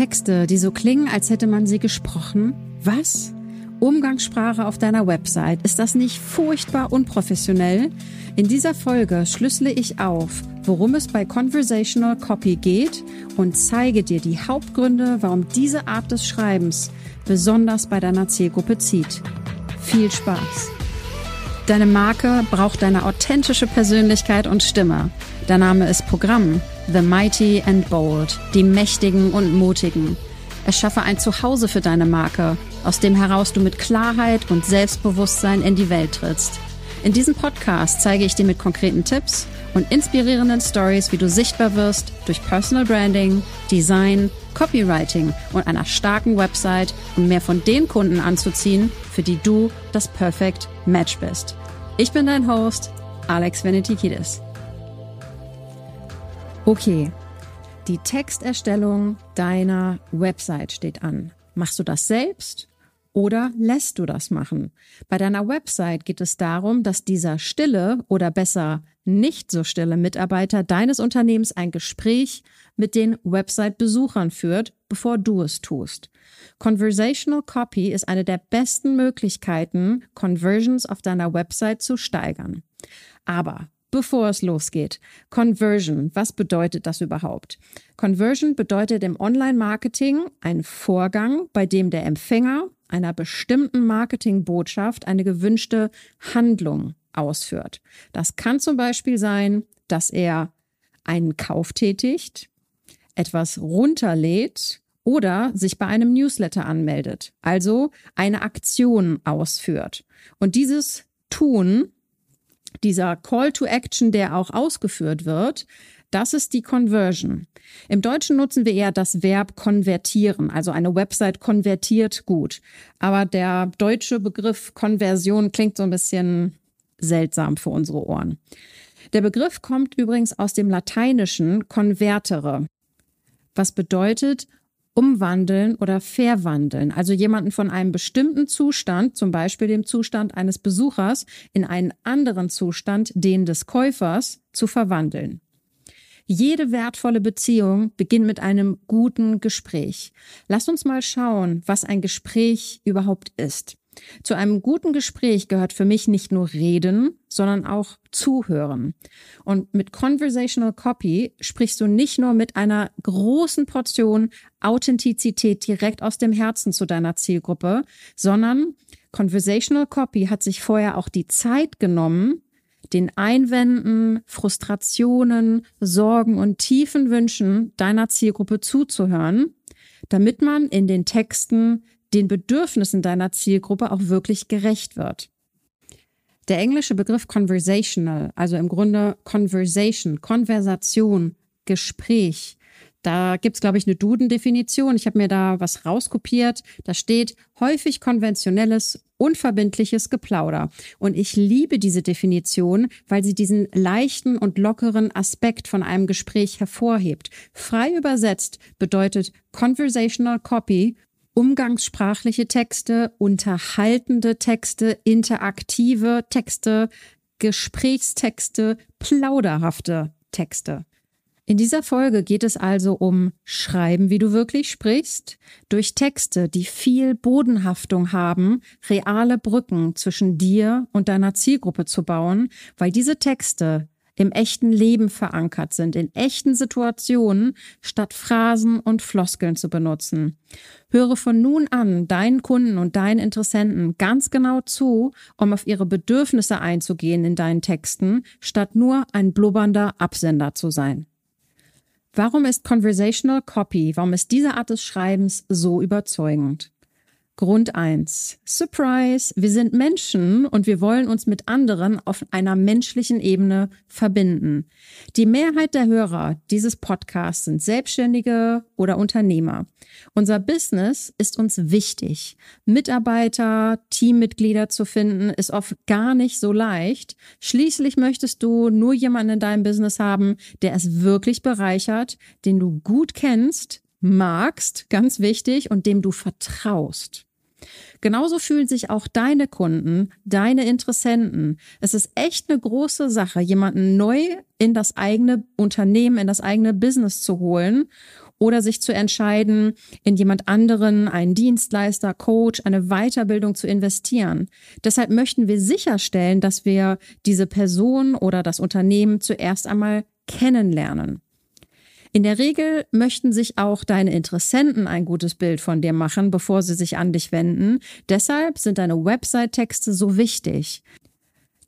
Texte, die so klingen, als hätte man sie gesprochen? Was? Umgangssprache auf deiner Website, ist das nicht furchtbar unprofessionell? In dieser Folge schlüssele ich auf, worum es bei Conversational Copy geht und zeige dir die Hauptgründe, warum diese Art des Schreibens besonders bei deiner Zielgruppe zieht. Viel Spaß! Deine Marke braucht deine authentische Persönlichkeit und Stimme. Der Name ist Programm. The Mighty and Bold. Die Mächtigen und Mutigen. Erschaffe ein Zuhause für deine Marke, aus dem heraus du mit Klarheit und Selbstbewusstsein in die Welt trittst. In diesem Podcast zeige ich dir mit konkreten Tipps und inspirierenden Stories, wie du sichtbar wirst durch Personal Branding, Design, Copywriting und einer starken Website, um mehr von den Kunden anzuziehen, für die du das Perfect Match bist. Ich bin dein Host, Alex Venetikidis. Okay, die Texterstellung deiner Website steht an. Machst du das selbst oder lässt du das machen? Bei deiner Website geht es darum, dass dieser stille oder besser nicht so stille Mitarbeiter deines Unternehmens ein Gespräch mit den Website-Besuchern führt, bevor du es tust. Conversational Copy ist eine der besten Möglichkeiten, Conversions auf deiner Website zu steigern. Aber Bevor es losgeht, Conversion, was bedeutet das überhaupt? Conversion bedeutet im Online-Marketing ein Vorgang, bei dem der Empfänger einer bestimmten Marketingbotschaft eine gewünschte Handlung ausführt. Das kann zum Beispiel sein, dass er einen Kauf tätigt, etwas runterlädt oder sich bei einem Newsletter anmeldet, also eine Aktion ausführt. Und dieses Tun dieser Call to Action, der auch ausgeführt wird, das ist die Conversion. Im Deutschen nutzen wir eher das Verb konvertieren, also eine Website konvertiert gut. Aber der deutsche Begriff Konversion klingt so ein bisschen seltsam für unsere Ohren. Der Begriff kommt übrigens aus dem Lateinischen convertere, was bedeutet umwandeln oder verwandeln. Also jemanden von einem bestimmten Zustand, zum Beispiel dem Zustand eines Besuchers, in einen anderen Zustand, den des Käufers, zu verwandeln. Jede wertvolle Beziehung beginnt mit einem guten Gespräch. Lass uns mal schauen, was ein Gespräch überhaupt ist. Zu einem guten Gespräch gehört für mich nicht nur Reden, sondern auch Zuhören. Und mit Conversational Copy sprichst du nicht nur mit einer großen Portion Authentizität direkt aus dem Herzen zu deiner Zielgruppe, sondern Conversational Copy hat sich vorher auch die Zeit genommen, den Einwänden, Frustrationen, Sorgen und tiefen Wünschen deiner Zielgruppe zuzuhören, damit man in den Texten den Bedürfnissen deiner Zielgruppe auch wirklich gerecht wird. Der englische Begriff conversational, also im Grunde Conversation, Konversation, Gespräch, da gibt's glaube ich, eine Duden-Definition. Ich habe mir da was rauskopiert. Da steht häufig konventionelles, unverbindliches Geplauder. Und ich liebe diese Definition, weil sie diesen leichten und lockeren Aspekt von einem Gespräch hervorhebt. Frei übersetzt bedeutet Conversational Copy umgangssprachliche Texte, unterhaltende Texte, interaktive Texte, Gesprächstexte, plauderhafte Texte. In dieser Folge geht es also um Schreiben, wie du wirklich sprichst, durch Texte, die viel Bodenhaftung haben, reale Brücken zwischen dir und deiner Zielgruppe zu bauen, weil diese Texte im echten Leben verankert sind, in echten Situationen, statt Phrasen und Floskeln zu benutzen. Höre von nun an deinen Kunden und deinen Interessenten ganz genau zu, um auf ihre Bedürfnisse einzugehen in deinen Texten, statt nur ein blubbernder Absender zu sein. Warum ist Conversational Copy, warum ist diese Art des Schreibens so überzeugend? Grund eins: Surprise, wir sind Menschen und wir wollen uns mit anderen auf einer menschlichen Ebene verbinden. Die Mehrheit der Hörer dieses Podcasts sind Selbstständige oder Unternehmer. Unser Business ist uns wichtig. Mitarbeiter, Teammitglieder zu finden, ist oft gar nicht so leicht. Schließlich möchtest du nur jemanden in deinem Business haben, der es wirklich bereichert, den du gut kennst, magst, ganz wichtig, und dem du vertraust. Genauso fühlen sich auch deine Kunden, deine Interessenten. Es ist echt eine große Sache, jemanden neu in das eigene Unternehmen, in das eigene Business zu holen oder sich zu entscheiden, in jemand anderen, einen Dienstleister, Coach, eine Weiterbildung zu investieren. Deshalb möchten wir sicherstellen, dass wir diese Person oder das Unternehmen zuerst einmal kennenlernen. In der Regel möchten sich auch deine Interessenten ein gutes Bild von dir machen, bevor sie sich an dich wenden. Deshalb sind deine Website-Texte so wichtig.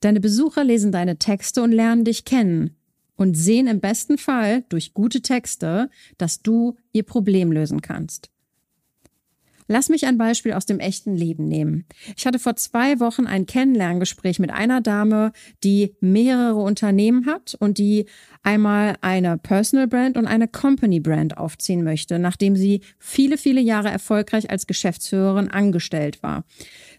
Deine Besucher lesen deine Texte und lernen dich kennen und sehen im besten Fall durch gute Texte, dass du ihr Problem lösen kannst. Lass mich ein Beispiel aus dem echten Leben nehmen. Ich hatte vor zwei Wochen ein Kennenlerngespräch mit einer Dame, die mehrere Unternehmen hat und die einmal eine Personal Brand und eine Company Brand aufziehen möchte, nachdem sie viele, viele Jahre erfolgreich als Geschäftsführerin angestellt war.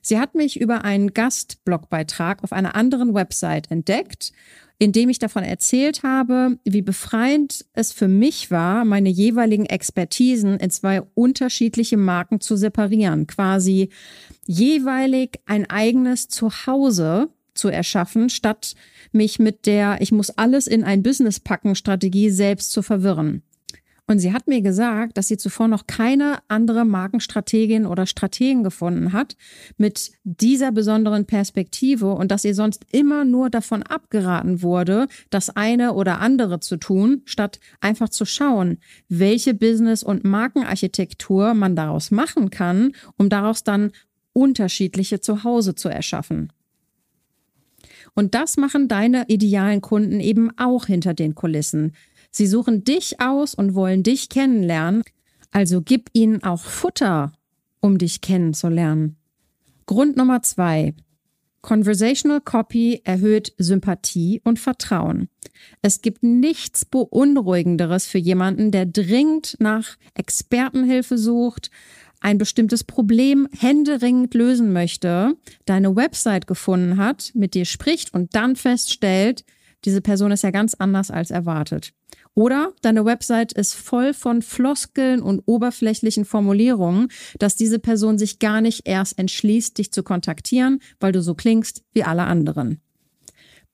Sie hat mich über einen Gastblogbeitrag auf einer anderen Website entdeckt in dem ich davon erzählt habe, wie befreiend es für mich war, meine jeweiligen Expertisen in zwei unterschiedliche Marken zu separieren, quasi jeweilig ein eigenes Zuhause zu erschaffen, statt mich mit der Ich muss alles in ein Business packen Strategie selbst zu verwirren. Und sie hat mir gesagt, dass sie zuvor noch keine andere Markenstrategin oder Strategen gefunden hat mit dieser besonderen Perspektive und dass ihr sonst immer nur davon abgeraten wurde, das eine oder andere zu tun, statt einfach zu schauen, welche Business- und Markenarchitektur man daraus machen kann, um daraus dann unterschiedliche Zuhause zu erschaffen. Und das machen deine idealen Kunden eben auch hinter den Kulissen. Sie suchen dich aus und wollen dich kennenlernen, also gib ihnen auch Futter, um dich kennenzulernen. Grund Nummer zwei. Conversational Copy erhöht Sympathie und Vertrauen. Es gibt nichts Beunruhigenderes für jemanden, der dringend nach Expertenhilfe sucht, ein bestimmtes Problem händeringend lösen möchte, deine Website gefunden hat, mit dir spricht und dann feststellt, diese Person ist ja ganz anders als erwartet. Oder deine Website ist voll von Floskeln und oberflächlichen Formulierungen, dass diese Person sich gar nicht erst entschließt, dich zu kontaktieren, weil du so klingst wie alle anderen.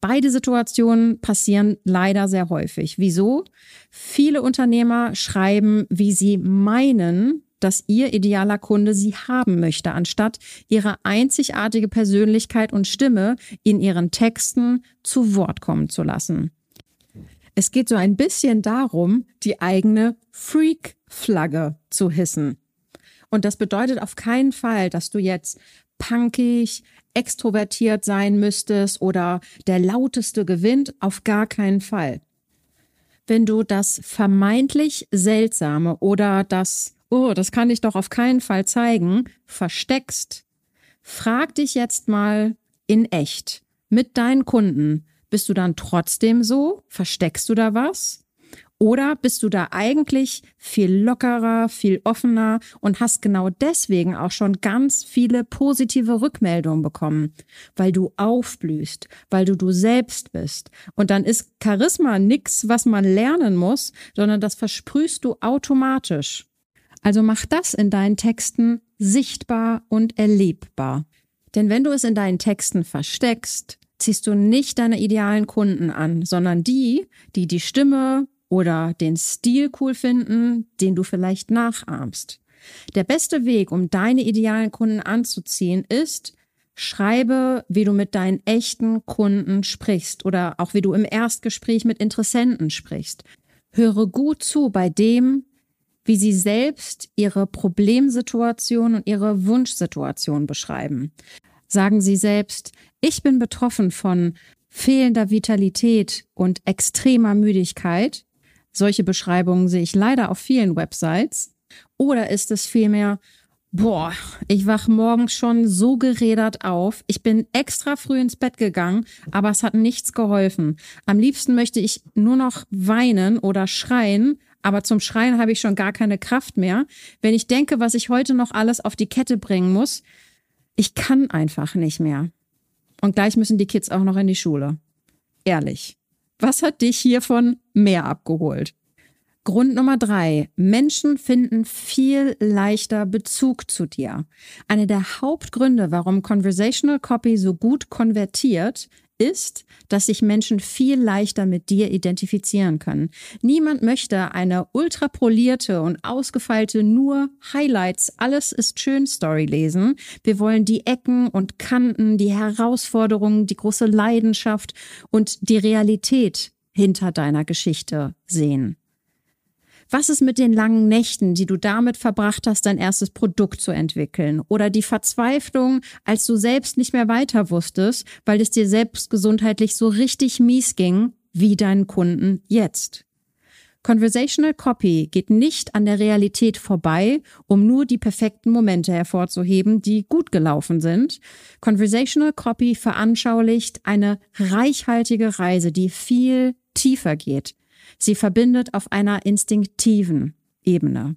Beide Situationen passieren leider sehr häufig. Wieso? Viele Unternehmer schreiben, wie sie meinen, dass ihr idealer Kunde sie haben möchte, anstatt ihre einzigartige Persönlichkeit und Stimme in ihren Texten zu Wort kommen zu lassen. Es geht so ein bisschen darum, die eigene Freak-Flagge zu hissen. Und das bedeutet auf keinen Fall, dass du jetzt punkig, extrovertiert sein müsstest oder der lauteste gewinnt, auf gar keinen Fall. Wenn du das vermeintlich seltsame oder das, oh, das kann ich doch auf keinen Fall zeigen, versteckst, frag dich jetzt mal in echt mit deinen Kunden, bist du dann trotzdem so? Versteckst du da was? Oder bist du da eigentlich viel lockerer, viel offener und hast genau deswegen auch schon ganz viele positive Rückmeldungen bekommen, weil du aufblühst, weil du du selbst bist. Und dann ist Charisma nix, was man lernen muss, sondern das versprühst du automatisch. Also mach das in deinen Texten sichtbar und erlebbar. Denn wenn du es in deinen Texten versteckst, ziehst du nicht deine idealen Kunden an, sondern die, die die Stimme oder den Stil cool finden, den du vielleicht nachahmst. Der beste Weg, um deine idealen Kunden anzuziehen, ist, schreibe, wie du mit deinen echten Kunden sprichst oder auch wie du im Erstgespräch mit Interessenten sprichst. Höre gut zu bei dem, wie sie selbst ihre Problemsituation und ihre Wunschsituation beschreiben sagen sie selbst, ich bin betroffen von fehlender Vitalität und extremer Müdigkeit. Solche Beschreibungen sehe ich leider auf vielen Websites. Oder ist es vielmehr, boah, ich wach morgens schon so gerädert auf. Ich bin extra früh ins Bett gegangen, aber es hat nichts geholfen. Am liebsten möchte ich nur noch weinen oder schreien, aber zum Schreien habe ich schon gar keine Kraft mehr. Wenn ich denke, was ich heute noch alles auf die Kette bringen muss, ich kann einfach nicht mehr. Und gleich müssen die Kids auch noch in die Schule. Ehrlich. Was hat dich hiervon mehr abgeholt? Grund Nummer drei. Menschen finden viel leichter Bezug zu dir. Eine der Hauptgründe, warum Conversational Copy so gut konvertiert, ist, dass sich Menschen viel leichter mit dir identifizieren können. Niemand möchte eine ultrapolierte und ausgefeilte nur Highlights, alles ist schön Story lesen. Wir wollen die Ecken und Kanten, die Herausforderungen, die große Leidenschaft und die Realität hinter deiner Geschichte sehen. Was ist mit den langen Nächten, die du damit verbracht hast, dein erstes Produkt zu entwickeln? Oder die Verzweiflung, als du selbst nicht mehr weiter wusstest, weil es dir selbst gesundheitlich so richtig mies ging, wie deinen Kunden jetzt? Conversational Copy geht nicht an der Realität vorbei, um nur die perfekten Momente hervorzuheben, die gut gelaufen sind. Conversational Copy veranschaulicht eine reichhaltige Reise, die viel tiefer geht. Sie verbindet auf einer instinktiven Ebene.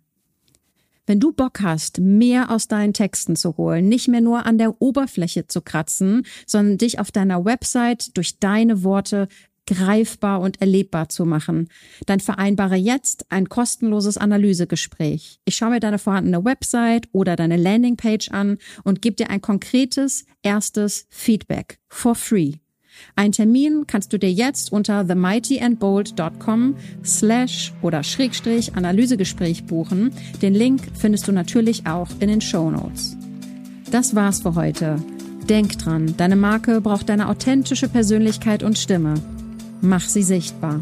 Wenn du Bock hast, mehr aus deinen Texten zu holen, nicht mehr nur an der Oberfläche zu kratzen, sondern dich auf deiner Website durch deine Worte greifbar und erlebbar zu machen, dann vereinbare jetzt ein kostenloses Analysegespräch. Ich schaue mir deine vorhandene Website oder deine Landingpage an und gebe dir ein konkretes erstes Feedback for free. Ein Termin kannst du dir jetzt unter themightyandbold.com slash oder Schrägstrich Analysegespräch buchen. Den Link findest du natürlich auch in den Show Notes. Das war's für heute. Denk dran, deine Marke braucht deine authentische Persönlichkeit und Stimme. Mach sie sichtbar.